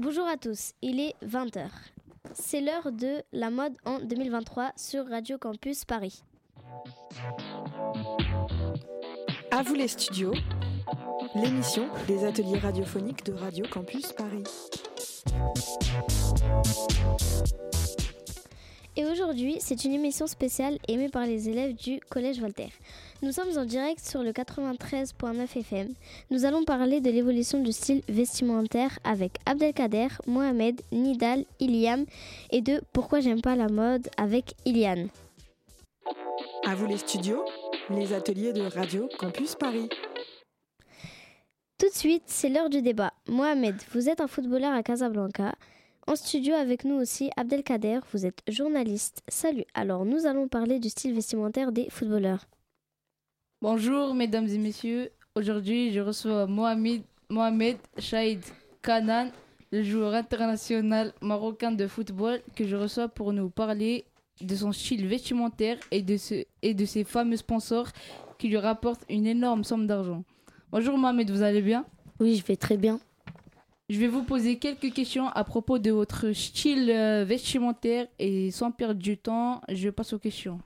Bonjour à tous, il est 20h. C'est l'heure de la mode en 2023 sur Radio Campus Paris. À vous les studios, l'émission des ateliers radiophoniques de Radio Campus Paris. Et aujourd'hui, c'est une émission spéciale aimée par les élèves du Collège Voltaire. Nous sommes en direct sur le 93.9 FM. Nous allons parler de l'évolution du style vestimentaire avec Abdelkader, Mohamed, Nidal, Iliam et de Pourquoi j'aime pas la mode avec Iliane. À vous les studios, les ateliers de Radio Campus Paris. Tout de suite, c'est l'heure du débat. Mohamed, vous êtes un footballeur à Casablanca. En studio avec nous aussi, Abdelkader, vous êtes journaliste. Salut, alors nous allons parler du style vestimentaire des footballeurs. Bonjour mesdames et messieurs, aujourd'hui je reçois Mohamed, Mohamed Chaïd Kanan, le joueur international marocain de football que je reçois pour nous parler de son style vestimentaire et de, ce, et de ses fameux sponsors qui lui rapportent une énorme somme d'argent. Bonjour Mohamed, vous allez bien? Oui, je vais très bien. Je vais vous poser quelques questions à propos de votre style euh, vestimentaire et sans perdre du temps, je passe aux questions.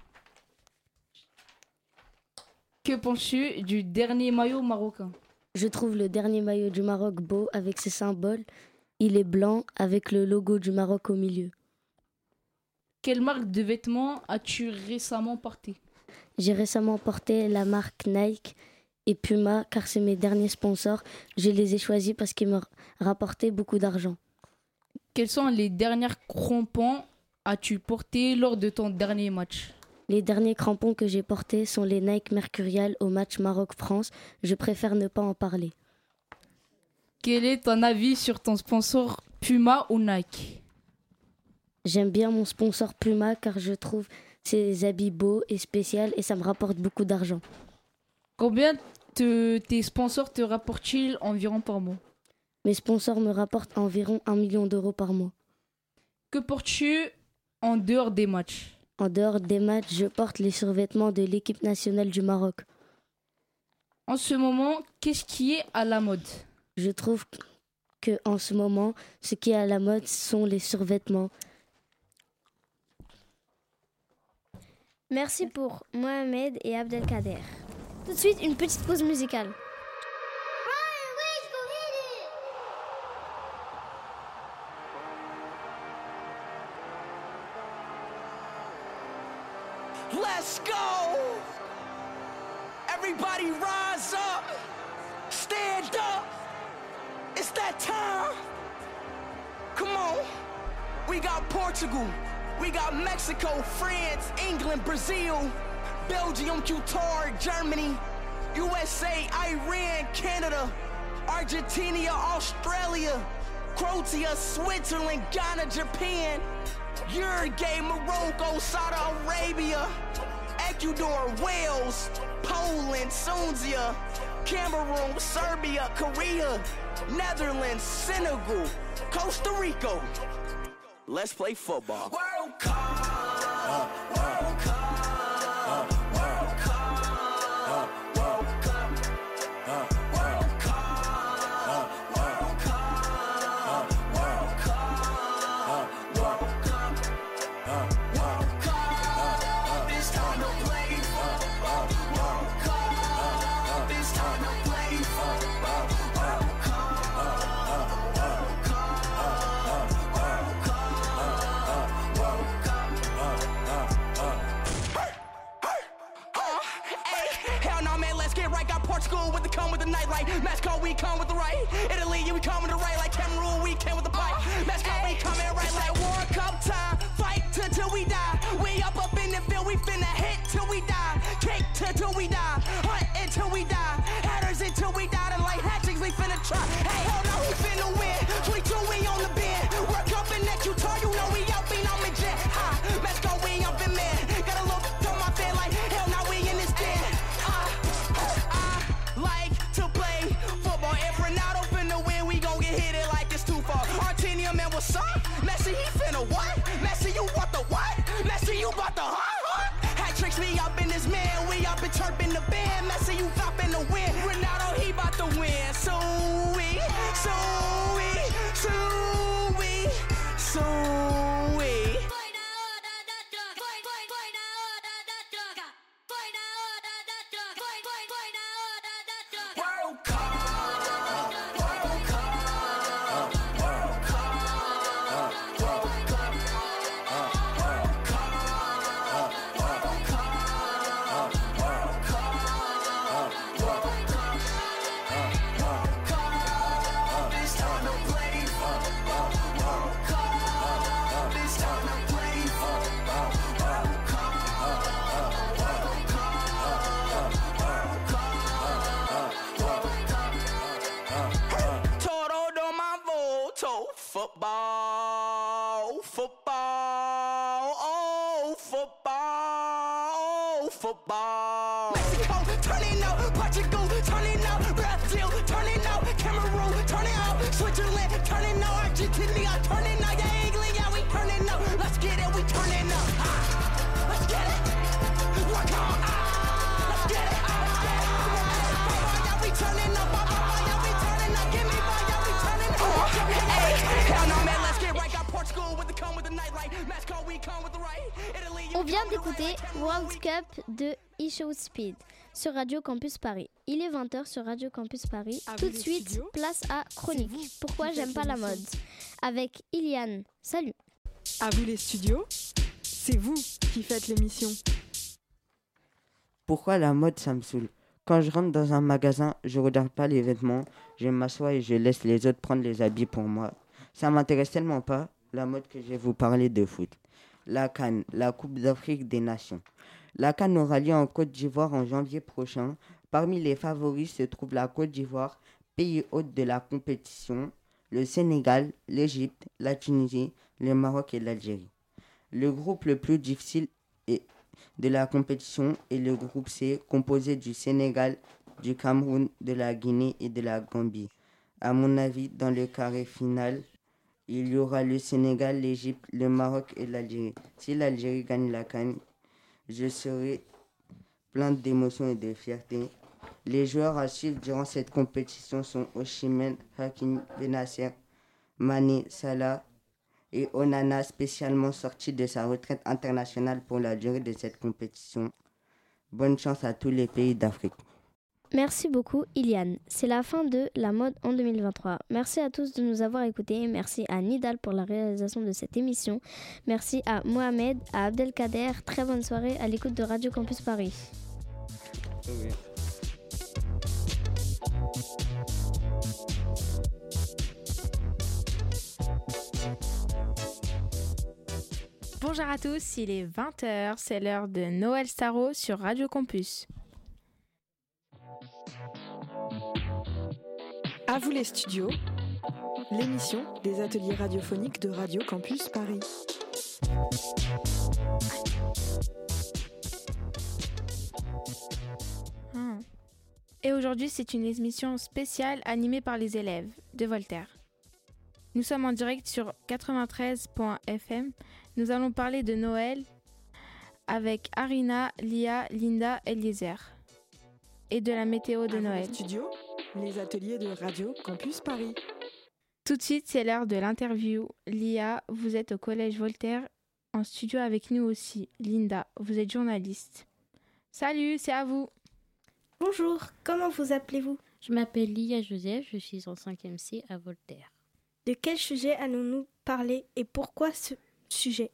Que penses-tu du dernier maillot marocain? Je trouve le dernier maillot du Maroc beau avec ses symboles. Il est blanc avec le logo du Maroc au milieu. Quelle marque de vêtements as-tu récemment porté J'ai récemment porté la marque Nike et Puma car c'est mes derniers sponsors. Je les ai choisis parce qu'ils me rapportaient beaucoup d'argent. Quels sont les derniers crampons as-tu portés lors de ton dernier match? Les derniers crampons que j'ai portés sont les Nike Mercurial au match Maroc-France. Je préfère ne pas en parler. Quel est ton avis sur ton sponsor Puma ou Nike? J'aime bien mon sponsor Puma car je trouve ses habits beaux et spéciaux et ça me rapporte beaucoup d'argent. Combien te- tes sponsors te rapportent-ils environ par mois Mes sponsors me rapportent environ un million d'euros par mois. Que portes-tu en dehors des matchs En dehors des matchs, je porte les survêtements de l'équipe nationale du Maroc. En ce moment, qu'est-ce qui est à la mode Je trouve que en ce moment, ce qui est à la mode sont les survêtements. Merci pour Mohamed et Abdelkader. Tout de suite, une petite pause musicale. Let's go! Everybody rise up! Stand up! It's that time! Come on! We got Portugal, we got Mexico, France, England, Brazil, Belgium, Qatar, Germany, USA, Iran, Canada, Argentina, Australia, Croatia, Switzerland, Ghana, Japan, Uruguay, Morocco, Saudi Arabia, Ecuador, Wales, Poland, Sunzia, Cameroon, Serbia, Korea, Netherlands, Senegal, Costa Rica. Let's play football. World Cup. Italy, you be coming to right On vient d'écouter. World Cup de eShow Speed sur Radio Campus Paris. Il est 20h sur Radio Campus Paris. À Tout de suite, place à Chronique. Pourquoi j'aime pas la mode Avec Iliane. Salut. À vous les studios, c'est vous qui faites l'émission. Pourquoi la mode, ça me saoule Quand je rentre dans un magasin, je regarde pas les vêtements, je m'assois et je laisse les autres prendre les habits pour moi. Ça m'intéresse tellement pas, la mode que je vais vous parler de foot. La Cannes, la Coupe d'Afrique des Nations. La Cannes aura lieu en Côte d'Ivoire en janvier prochain. Parmi les favoris se trouvent la Côte d'Ivoire, pays hôte de la compétition, le Sénégal, l'Égypte, la Tunisie, le Maroc et l'Algérie. Le groupe le plus difficile de la compétition est le groupe C, composé du Sénégal, du Cameroun, de la Guinée et de la Gambie. À mon avis, dans le carré final, il y aura le Sénégal, l'Égypte, le Maroc et l'Algérie. Si l'Algérie gagne la Cannes, je serai plein d'émotions et de fierté. Les joueurs à suivre durant cette compétition sont Oshimen, Hakim, Benasser, Mané, Salah, et Onana spécialement sorti de sa retraite internationale pour la durée de cette compétition. Bonne chance à tous les pays d'Afrique. Merci beaucoup, Iliane. C'est la fin de La mode en 2023. Merci à tous de nous avoir écoutés. Merci à Nidal pour la réalisation de cette émission. Merci à Mohamed, à Abdelkader. Très bonne soirée à l'écoute de Radio Campus Paris. Bonjour à tous, il est 20h, c'est l'heure de Noël Starro sur Radio Campus. À vous les studios, l'émission des ateliers radiophoniques de Radio Campus Paris. Et aujourd'hui, c'est une émission spéciale animée par les élèves de Voltaire. Nous sommes en direct sur 93.fm. Nous allons parler de Noël avec Arina, Lia, Linda, Eliezer et de la météo de Noël. les studios, les ateliers de Radio Campus Paris. Tout de suite, c'est l'heure de l'interview. Lia, vous êtes au Collège Voltaire en studio avec nous aussi. Linda, vous êtes journaliste. Salut, c'est à vous. Bonjour, comment vous appelez-vous? Je m'appelle Lia Joseph, je suis en 5e C à Voltaire. De quel sujet allons-nous parler et pourquoi ce sujet?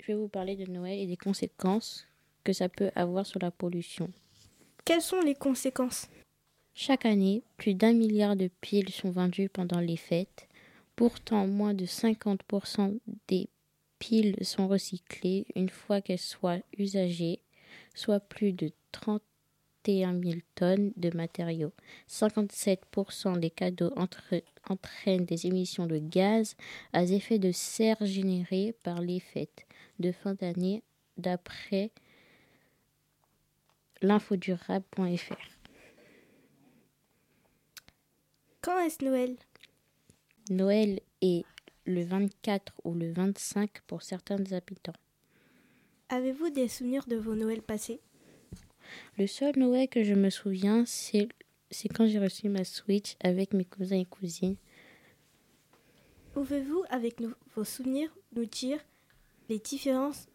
Je vais vous parler de Noël et des conséquences que ça peut avoir sur la pollution. Quelles sont les conséquences? Chaque année, plus d'un milliard de piles sont vendues pendant les fêtes. Pourtant, moins de 50% des piles sont recyclées une fois qu'elles soient usagées, soit plus de 31 000 tonnes de matériaux. 57% des cadeaux entraînent des émissions de gaz à effet de serre générées par les fêtes de fin d'année d'après l'infodurable.fr. Quand est-ce Noël? Noël est le 24 ou le 25 pour certains habitants. Avez-vous des souvenirs de vos Noëls passés? Le seul Noël que je me souviens, c'est quand j'ai reçu ma Switch avec mes cousins et cousines. Pouvez-vous, avec nos- vos souvenirs, nous dire les différences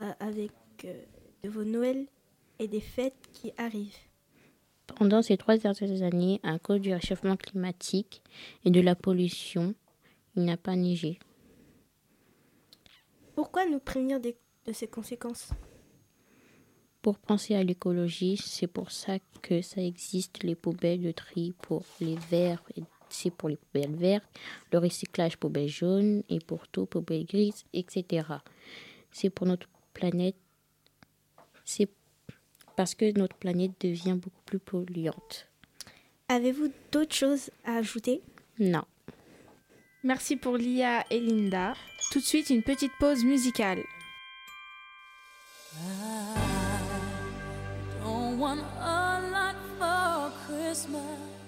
euh, avec euh, de vos Noëls? Et des fêtes qui arrivent Pendant ces trois dernières années, à cause du réchauffement climatique et de la pollution, il n'a pas neigé. Pourquoi nous prévenir de ces conséquences? Pour penser à l'écologie, c'est pour ça que ça existe les poubelles de tri pour les verts, c'est pour les poubelles vertes, le recyclage poubelle jaune et pour tout poubelle grise, etc. C'est pour notre planète, c'est parce que notre planète devient beaucoup plus polluante. Avez-vous d'autres choses à ajouter? Non. Merci pour Lia et Linda. Tout de suite, une petite pause musicale. I want a lot for Christmas.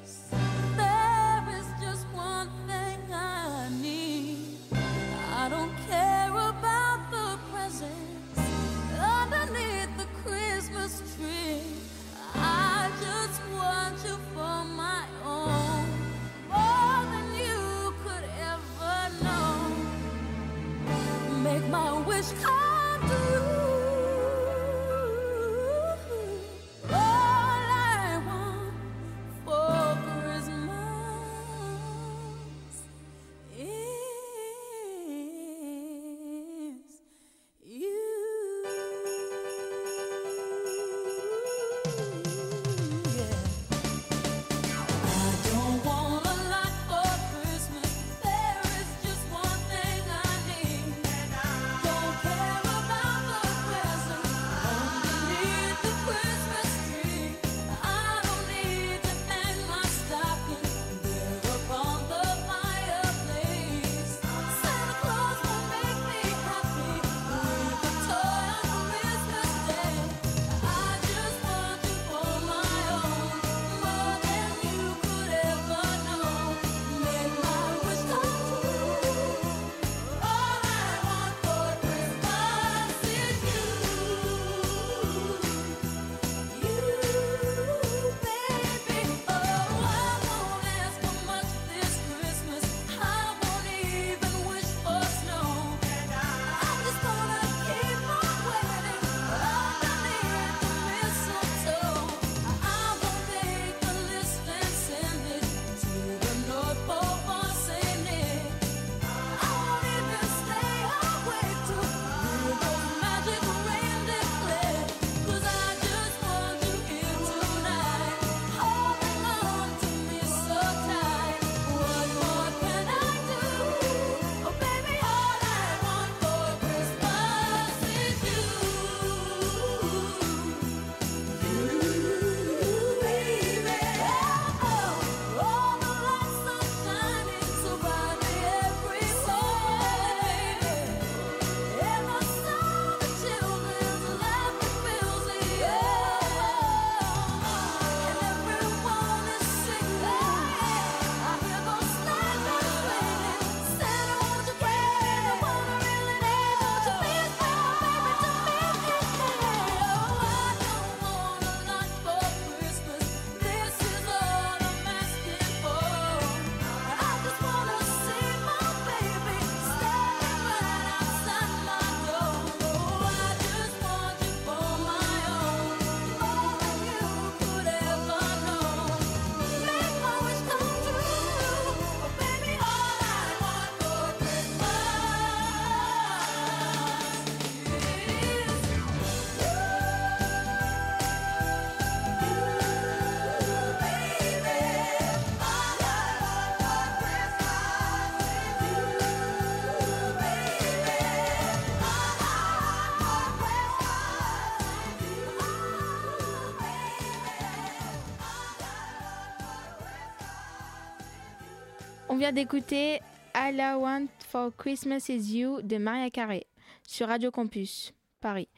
Vient d'écouter All I Want for Christmas is You de Maria Carré sur Radio Campus Paris.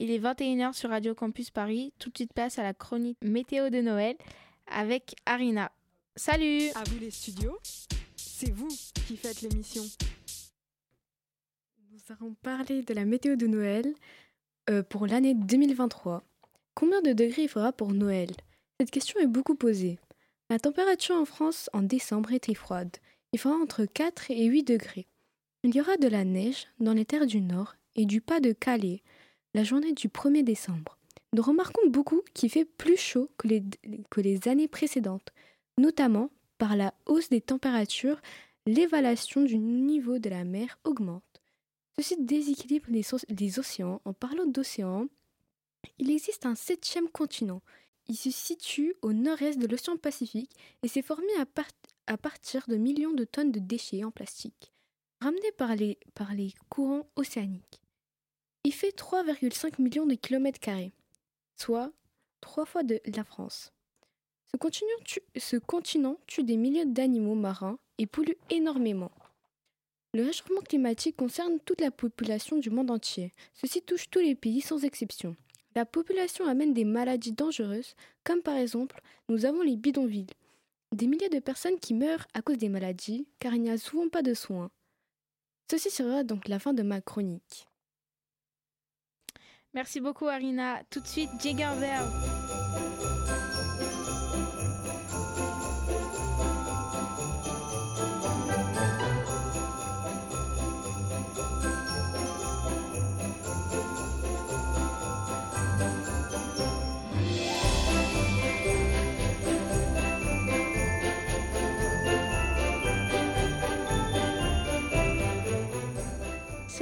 Il est 21h sur Radio Campus Paris. Tout de suite place à la chronique météo de Noël avec Arina. Salut À vous les studios, c'est vous qui faites l'émission. Nous allons parler de la météo de Noël euh, pour l'année 2023. Combien de degrés il fera pour Noël? Cette question est beaucoup posée. La température en France en décembre est très froide. Il fera entre 4 et 8 degrés. Il y aura de la neige dans les terres du Nord et du pas de Calais la journée du 1er décembre. Nous remarquons beaucoup qu'il fait plus chaud que les, années précédentes, notamment par la hausse des températures, l'évaluation du niveau de la mer augmente. Ceci déséquilibre les, océans. En parlant d'océans, il existe un septième continent. Il se situe au nord-est de l'océan Pacifique et s'est formé à, par- à partir de millions de tonnes de déchets en plastique, ramenés par les, courants océaniques. Il fait 3,5 millions de kilomètres carrés, soit trois fois de la France. Ce continent, tue, ce continent tue des milliers d'animaux marins et pollue énormément. Le réchauffement climatique concerne toute la population du monde entier. Ceci touche tous les pays sans exception. La population amène des maladies dangereuses, comme par exemple, nous avons les bidonvilles. Des milliers de personnes qui meurent à cause des maladies, car il n'y a souvent pas de soins. Ceci sera donc la fin de ma chronique. Merci beaucoup, Arina. Tout de suite, Jigger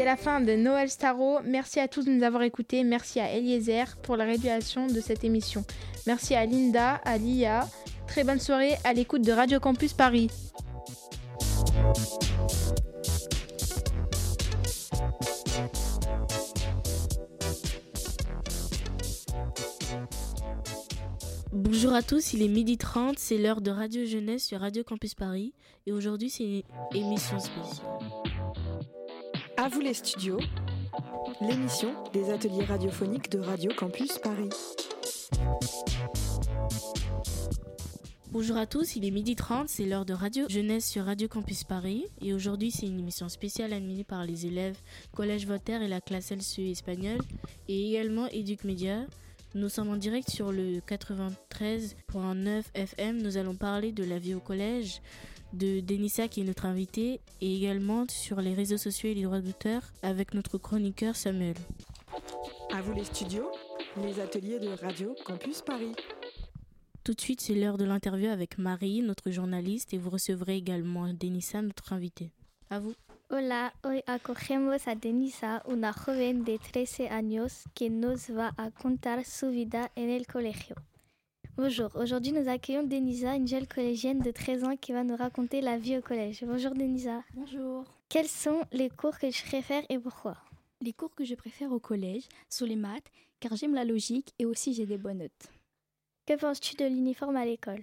C'est la fin de Noël Starro. Merci à tous de nous avoir écoutés. Merci à Eliezer pour la réalisation de cette émission. Merci à Linda, à Lia. Très bonne soirée à l'écoute de Radio Campus Paris. Bonjour à tous, il est midi 30, c'est l'heure de Radio Jeunesse sur Radio Campus Paris et aujourd'hui c'est une émission spéciale. À vous les studios, l'émission des ateliers radiophoniques de Radio Campus Paris. Bonjour à tous, il est midi 30, c'est l'heure de Radio Jeunesse sur Radio Campus Paris et aujourd'hui c'est une émission spéciale animée par les élèves Collège Voltaire et la classe LCE espagnole et également Educ Média. Nous sommes en direct sur le 93.9 FM. Nous allons parler de la vie au collège, de Denissa qui est notre invité et également sur les réseaux sociaux et les droits d'auteur avec notre chroniqueur Samuel. À vous les studios, les ateliers de Radio Campus Paris. Tout de suite, c'est l'heure de l'interview avec Marie, notre journaliste, et vous recevrez également Denissa, notre invité. À vous. Hola, hoy acogemos a Denisa, una joven de 13 años que nos va a contar su vida en el colegio. Bonjour, aujourd'hui nous accueillons Denisa, une jeune collégienne de 13 ans qui va nous raconter la vie au collège. Bonjour Denisa. Bonjour. Quels sont les cours que tu préfères et pourquoi? Les cours que je préfère au collège sont les maths, car j'aime la logique et aussi j'ai des bonnes notes. Que penses-tu de l'uniforme à l'école?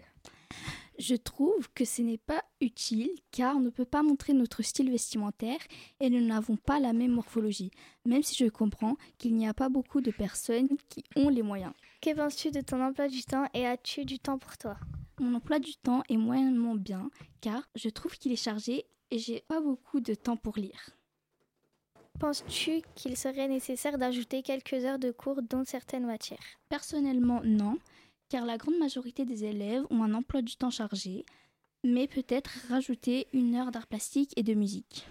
Je trouve que ce n'est pas utile car on ne peut pas montrer notre style vestimentaire et nous n'avons pas la même morphologie, même si je comprends qu'il n'y a pas beaucoup de personnes qui ont les moyens. Que penses-tu de ton emploi du temps et as-tu du temps pour toi? Mon emploi du temps est moyennement bien car je trouve qu'il est chargé et j'ai pas beaucoup de temps pour lire. Penses-tu qu'il serait nécessaire d'ajouter quelques heures de cours dans certaines matières? Personnellement, non, car la grande majorité des élèves ont un emploi du temps chargé, mais peut-être rajouter une heure d'art plastique et de musique.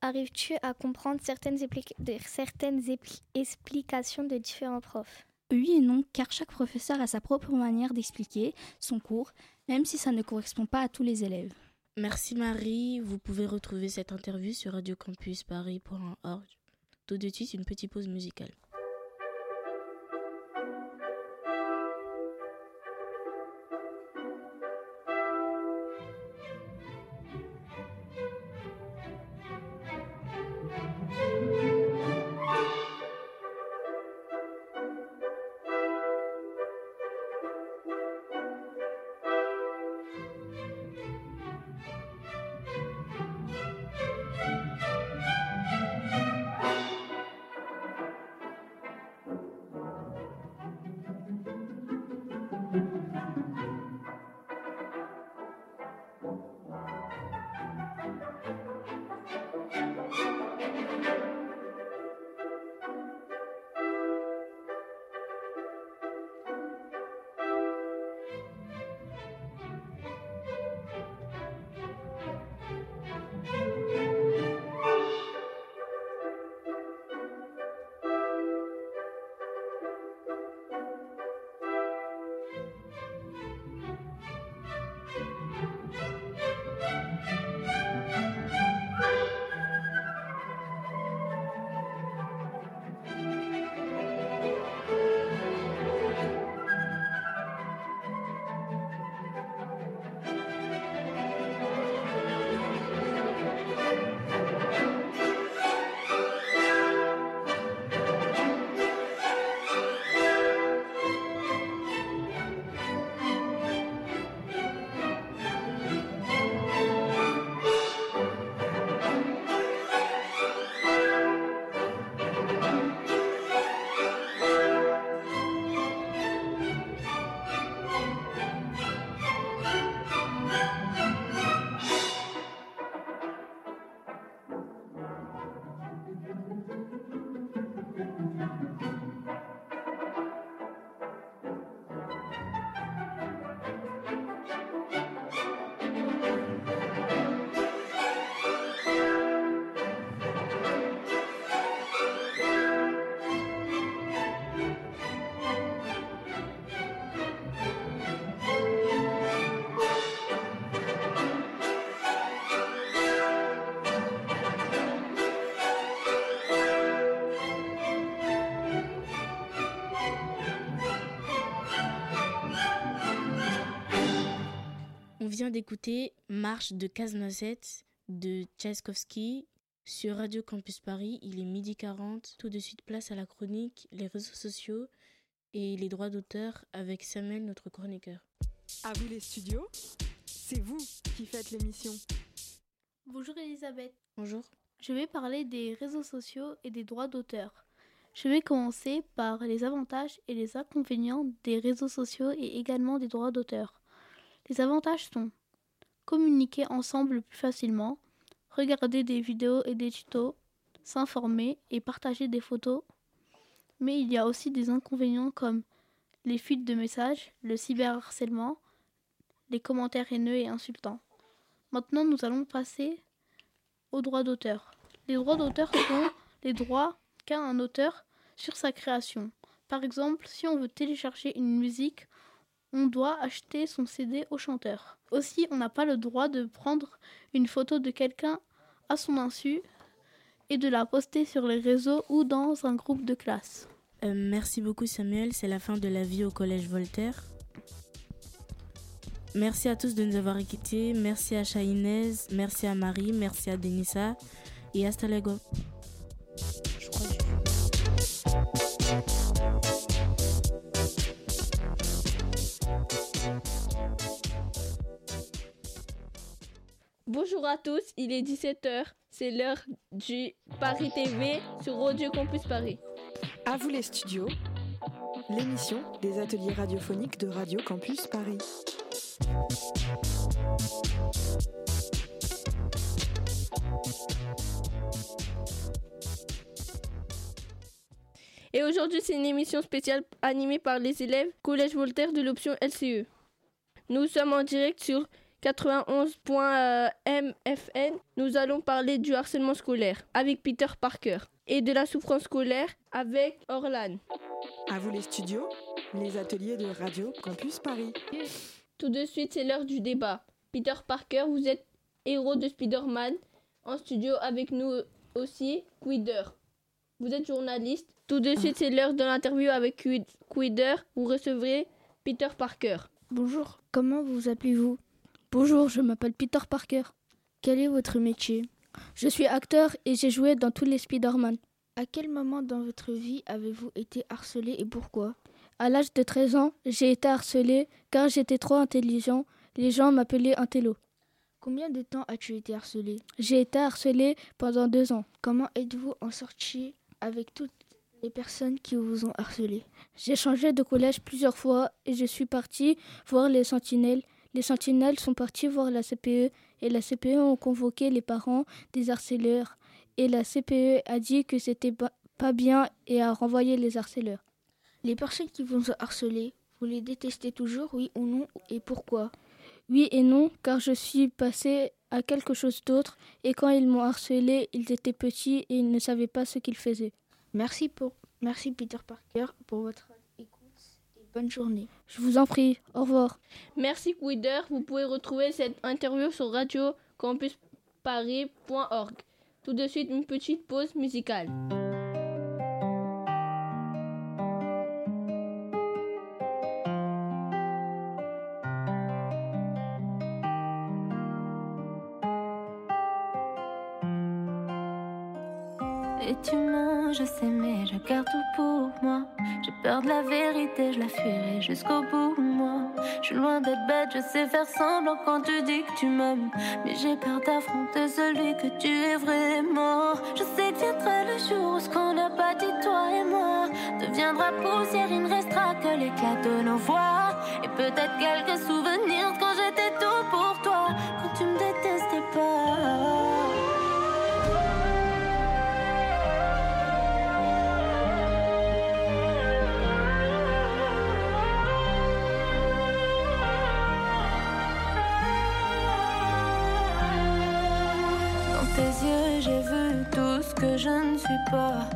Arrives-tu à comprendre certaines, certaines expli- explications de différents profs? Oui et non, car chaque professeur a sa propre manière d'expliquer son cours, même si ça ne correspond pas à tous les élèves. Merci Marie, vous pouvez retrouver cette interview sur radiocampusparis.org. Tout de suite, une petite pause musicale. Vient d'écouter Marche de Casse-Noisette de Tchaïkovski sur Radio Campus Paris. Il est midi 40. Tout de suite, place à la chronique, les réseaux sociaux et les droits d'auteur avec Samuel, notre chroniqueur. À vous les studios, c'est vous qui faites l'émission. Bonjour Elisabeth. Bonjour. Je vais parler des réseaux sociaux et des droits d'auteur. Je vais commencer par les avantages et les inconvénients des réseaux sociaux et également des droits d'auteur. Les avantages sont communiquer ensemble plus facilement, regarder des vidéos et des tutos, s'informer et partager des photos. Mais il y a aussi des inconvénients comme les fuites de messages, le cyberharcèlement, les commentaires haineux et insultants. Maintenant, nous allons passer aux droits d'auteur. Les droits d'auteur sont les droits qu'a un auteur sur sa création. Par exemple, si on veut télécharger une musique, on doit acheter son CD au chanteur. Aussi, on n'a pas le droit de prendre une photo de quelqu'un à son insu et de la poster sur les réseaux ou dans un groupe de classe. Euh, merci beaucoup Samuel, c'est la fin de la vie au collège Voltaire. Merci à tous de nous avoir écoutés. Merci à Chahinez, merci à Marie, merci à Denissa et hasta luego. Bonjour à tous, il est 17h, c'est l'heure du Paris TV sur Radio Campus Paris. À vous les studios, l'émission des ateliers radiophoniques de Radio Campus Paris. Et aujourd'hui, c'est une émission spéciale animée par les élèves Collège Voltaire de l'option LCE. Nous sommes en direct sur 91.mfn. Nous allons parler du harcèlement scolaire avec Peter Parker et de la souffrance scolaire avec Orlan. À vous les studios, les ateliers de Radio Campus Paris. Tout de suite, c'est l'heure du débat. Peter Parker, vous êtes héros de Spider-Man. En studio avec nous aussi, Quider. Vous êtes journaliste. Tout de suite, c'est l'heure de l'interview avec Quid- Quider. Vous recevrez Peter Parker. Bonjour, comment vous appelez-vous? Bonjour, je m'appelle Peter Parker. Quel est votre métier? Je suis acteur et j'ai joué dans tous les Spider-Man. À quel moment dans votre vie avez-vous été harcelé et pourquoi? À l'âge de 13 ans, j'ai été harcelé car j'étais trop intelligent. Les gens m'appelaient un télo. Combien de temps as-tu été harcelé? J'ai été harcelé pendant deux ans. Comment êtes-vous en sortie avec toutes les personnes qui vous ont harcelé? J'ai changé de collège plusieurs fois et je suis partie voir les sentinelles. Les sentinelles sont partis voir la CPE et la CPE ont convoqué les parents des harceleurs. Et la CPE a dit que c'était pas bien et a renvoyé les harceleurs. Les personnes qui vous ont harcelé, vous les détestez toujours, oui ou non, et pourquoi? Oui et non, car je suis passée à quelque chose d'autre et quand ils m'ont harcelé, ils étaient petits et ils ne savaient pas ce qu'ils faisaient. Merci pour merci Peter Parker pour votre bonne journée. Je vous en prie, au revoir. Merci Quider. Vous pouvez retrouver cette interview sur radiocampusparis.org. Tout de suite, une petite pause musicale. Et tu je garde tout pour moi. J'ai peur de la vérité, je la fuirai jusqu'au bout, moi. Je suis loin d'être bête, je sais faire semblant quand tu dis que tu m'aimes. Mais j'ai peur d'affronter celui que tu es vraiment. Je sais que viendra le jour où ce qu'on n'a pas dit, toi et moi, deviendra poussière, il ne restera que l'éclat de nos voix. Et peut-être quelques souvenirs je ne suis pas.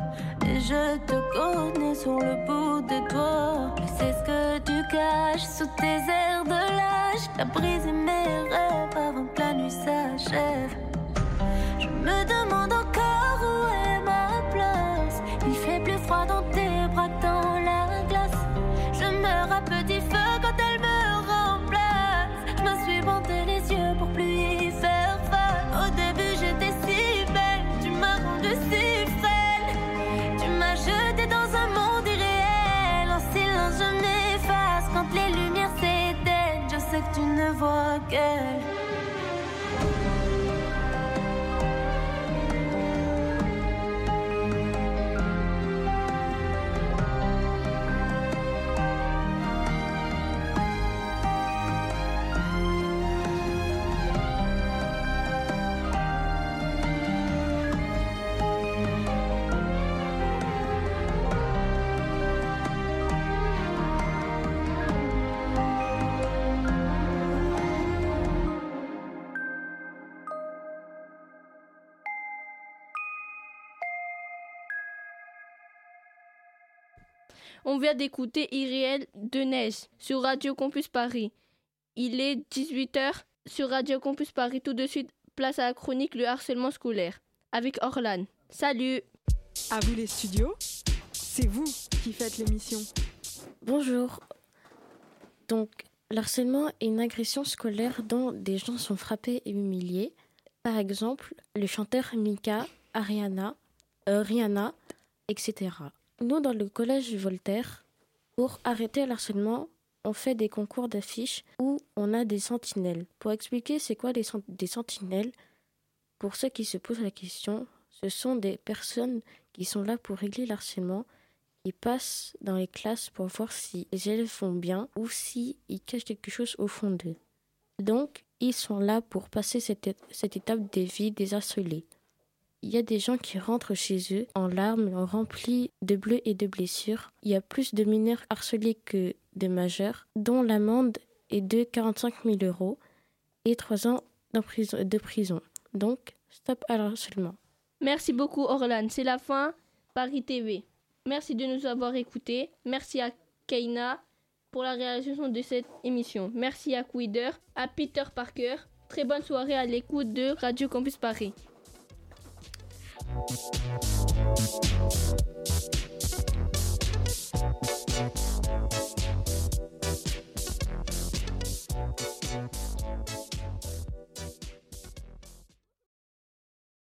Et je te connais sur le bout des doigts. Je sais ce que tu caches sous tes airs de lâche. T'as brisé mes rêves avant que la nuit s'achève. Je me demande encore again On vient d'écouter Irréel de Neige sur Radio Campus Paris. Il est 18h sur Radio Campus Paris. Tout de suite, place à la chronique Le harcèlement scolaire avec Orlan. Salut À vous les studios, c'est vous qui faites l'émission. Bonjour. Donc, l'harcèlement est une agression scolaire dont des gens sont frappés et humiliés. Par exemple, le chanteur Mika, Ariana, euh, Rihanna, etc. Nous, dans le collège Voltaire, pour arrêter l'harcèlement, on fait des concours d'affiches où on a des sentinelles. Pour expliquer c'est quoi des, sent- des sentinelles, pour ceux qui se posent la question, ce sont des personnes qui sont là pour régler l'harcèlement ils passent dans les classes pour voir si les élèves font bien ou si cachent quelque chose au fond d'eux. Donc, ils sont là pour passer cette, cette étape des vies des. Il y a des gens qui rentrent chez eux en larmes, remplis de bleus et de blessures. Il y a plus de mineurs harcelés que de majeurs, dont l'amende est de 45 000 euros et 3 ans de prison. Donc, stop à l'harcèlement. Merci beaucoup Orlan. C'est la fin Paris TV. Merci de nous avoir écoutés. Merci à Keina pour la réalisation de cette émission. Merci à Quider, à Peter Parker. Très bonne soirée à l'écoute de Radio Campus Paris. Thank